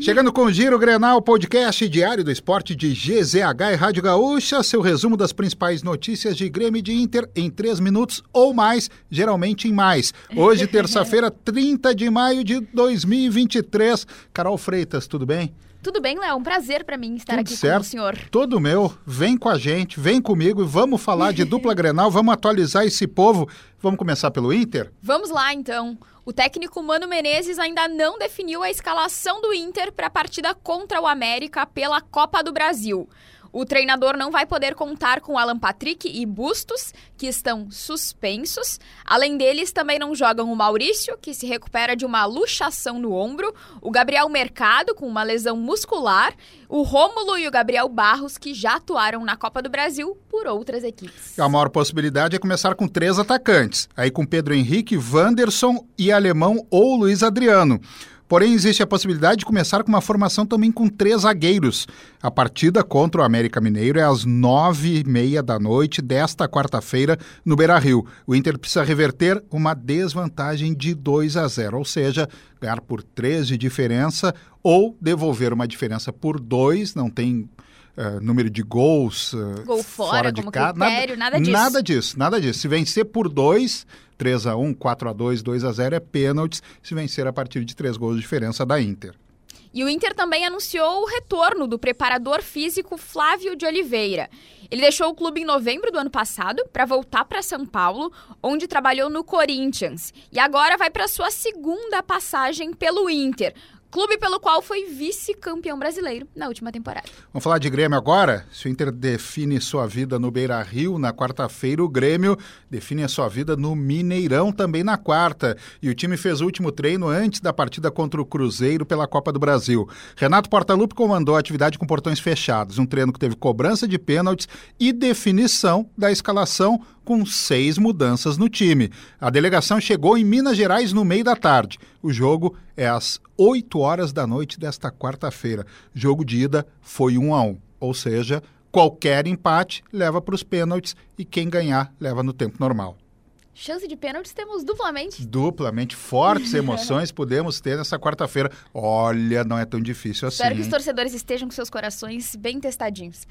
Chegando com o Giro Grenal, podcast diário do esporte de GZH e Rádio Gaúcha, seu resumo das principais notícias de Grêmio e de Inter em três minutos ou mais, geralmente em mais. Hoje, terça-feira, 30 de maio de 2023. Carol Freitas, tudo bem? Tudo bem, Léo? Um prazer para mim estar Tudo aqui certo. com o senhor. Todo meu. Vem com a gente, vem comigo e vamos falar de dupla Grenal, vamos atualizar esse povo. Vamos começar pelo Inter? Vamos lá, então. O técnico Mano Menezes ainda não definiu a escalação do Inter para a partida contra o América pela Copa do Brasil. O treinador não vai poder contar com Alan Patrick e Bustos, que estão suspensos. Além deles, também não jogam o Maurício, que se recupera de uma luxação no ombro, o Gabriel Mercado, com uma lesão muscular, o Rômulo e o Gabriel Barros, que já atuaram na Copa do Brasil por outras equipes. A maior possibilidade é começar com três atacantes, aí com Pedro Henrique, Wanderson e Alemão ou Luiz Adriano. Porém, existe a possibilidade de começar com uma formação também com três zagueiros. A partida contra o América Mineiro é às nove e meia da noite desta quarta-feira no Beira-Rio. O Inter precisa reverter uma desvantagem de 2 a 0, ou seja, ganhar por três de diferença ou devolver uma diferença por dois, não tem uh, número de gols uh, Gol fora, de como casa. critério, nada disso. Nada disso, nada disso. Se vencer por dois, 3 a 1 4 a 2 2 a 0 é pênaltis se vencer a partir de três gols de diferença da Inter. E o Inter também anunciou o retorno do preparador físico Flávio de Oliveira. Ele deixou o clube em novembro do ano passado para voltar para São Paulo, onde trabalhou no Corinthians. E agora vai para sua segunda passagem pelo Inter, clube pelo qual foi vice-campeão brasileiro na última temporada. Vamos falar de Grêmio agora? Se o Inter define sua vida no Beira Rio na quarta-feira, o Grêmio define a sua vida no Mineirão também na quarta. E o time fez o último treino antes da partida contra o Cruzeiro pela Copa do Brasil. Renato Portaluppi comandou a atividade com portões fechados, um treino que teve cobrança de pênaltis e definição da escalação com seis mudanças no time. A delegação chegou em Minas Gerais no meio da tarde. O jogo é às 8 horas da noite desta quarta-feira. Jogo de ida foi 1 a 1, ou seja, qualquer empate leva para os pênaltis e quem ganhar leva no tempo normal. Chance de pênaltis temos duplamente. Duplamente fortes emoções podemos ter nessa quarta-feira. Olha, não é tão difícil assim. Espero que os torcedores estejam com seus corações bem testadinhos.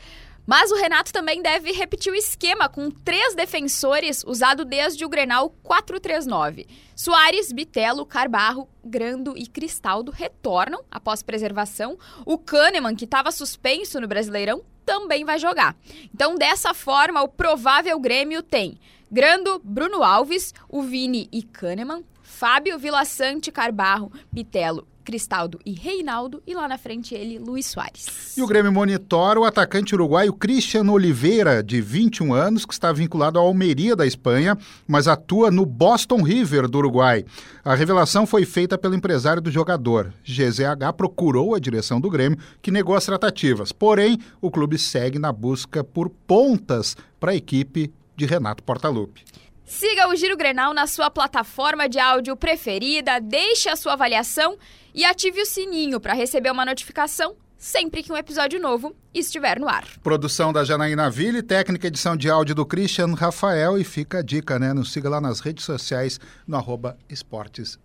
Mas o Renato também deve repetir o esquema com três defensores usado desde o Grenal 4-3-9. Soares, Bitelo, Carbarro, Grando e Cristaldo retornam após preservação. O Kahneman, que estava suspenso no Brasileirão, também vai jogar. Então, dessa forma, o provável Grêmio tem Grando, Bruno Alves, o Vini e Kahneman, Fábio, Vila Sante, Carbarro, Bitelo, Cristaldo e Reinaldo, e lá na frente ele, Luiz Soares. E o Grêmio monitora o atacante uruguaio Cristiano Oliveira, de 21 anos, que está vinculado ao Almeria da Espanha, mas atua no Boston River do Uruguai. A revelação foi feita pelo empresário do jogador. GZH procurou a direção do Grêmio, que negou as tratativas. Porém, o clube segue na busca por pontas para a equipe de Renato Portaluppi. Siga o Giro Grenal na sua plataforma de áudio preferida, deixe a sua avaliação e ative o sininho para receber uma notificação sempre que um episódio novo estiver no ar. Produção da Janaína Ville, técnica edição de áudio do Christian Rafael e fica a dica, né? Nos siga lá nas redes sociais no arroba esportesgzh.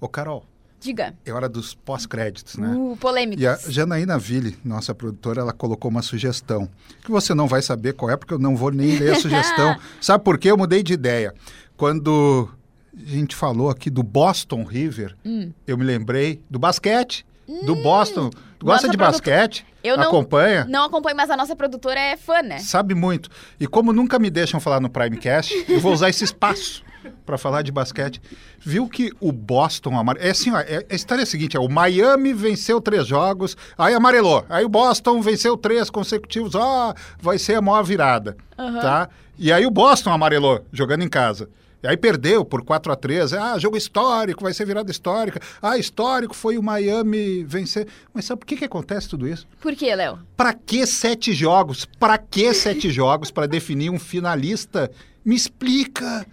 Ô Carol, Diga. é hora dos pós-créditos, né? Uh, polêmicos. E a Janaína Ville, nossa produtora, ela colocou uma sugestão. Que você não vai saber qual é, porque eu não vou nem ler a sugestão. Sabe por quê? Eu mudei de ideia. Quando a gente falou aqui do Boston River, Hum. eu me lembrei do basquete, do Boston. Tu gosta Nossa de basquete? Eu não- Acompanha? Não acompanho, mas a nossa produtora é fã, né? Sabe muito. E como nunca me deixam falar no Primecast, eu vou usar esse espaço para falar de basquete. Viu que o Boston amarelou. É assim, ó, é- a história é a seguinte: é, o Miami venceu três jogos, aí amarelou. Aí o Boston venceu três consecutivos. Ó, vai ser a maior virada. Tá? E aí o Boston amarelou, jogando em casa. E aí perdeu por 4 a 3 Ah, jogo histórico, vai ser virada histórica. Ah, histórico foi o Miami vencer. Mas sabe por que, que acontece tudo isso? Por quê, Léo? Para que sete jogos? Para que sete jogos para definir um finalista? Me explica.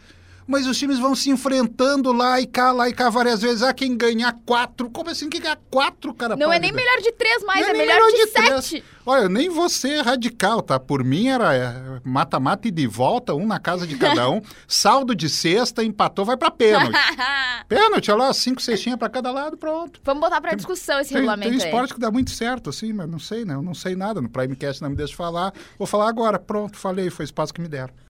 Mas os times vão se enfrentando lá e cá, lá e cá várias vezes. Ah, quem ganhar quatro. Como assim? Quem ganhar quatro, cara? Não é nem melhor de três mais, Não é nem melhor, de, três. sete. Olha, nem você é radical, tá? Por mim era é, mata-mata e de volta, um na casa de cada um. Saldo de sexta, empatou, vai pra pênalti. pênalti, olha lá, cinco cestinhas pra cada lado, pronto. Vamos botar pra discussão esse Tem, regulamento tem aí. esporte que dá muito certo, assim, mas não sei, né? Eu não sei nada. No Primecast não me deixa falar. Vou falar agora. Pronto, falei, foi espaço que me deram.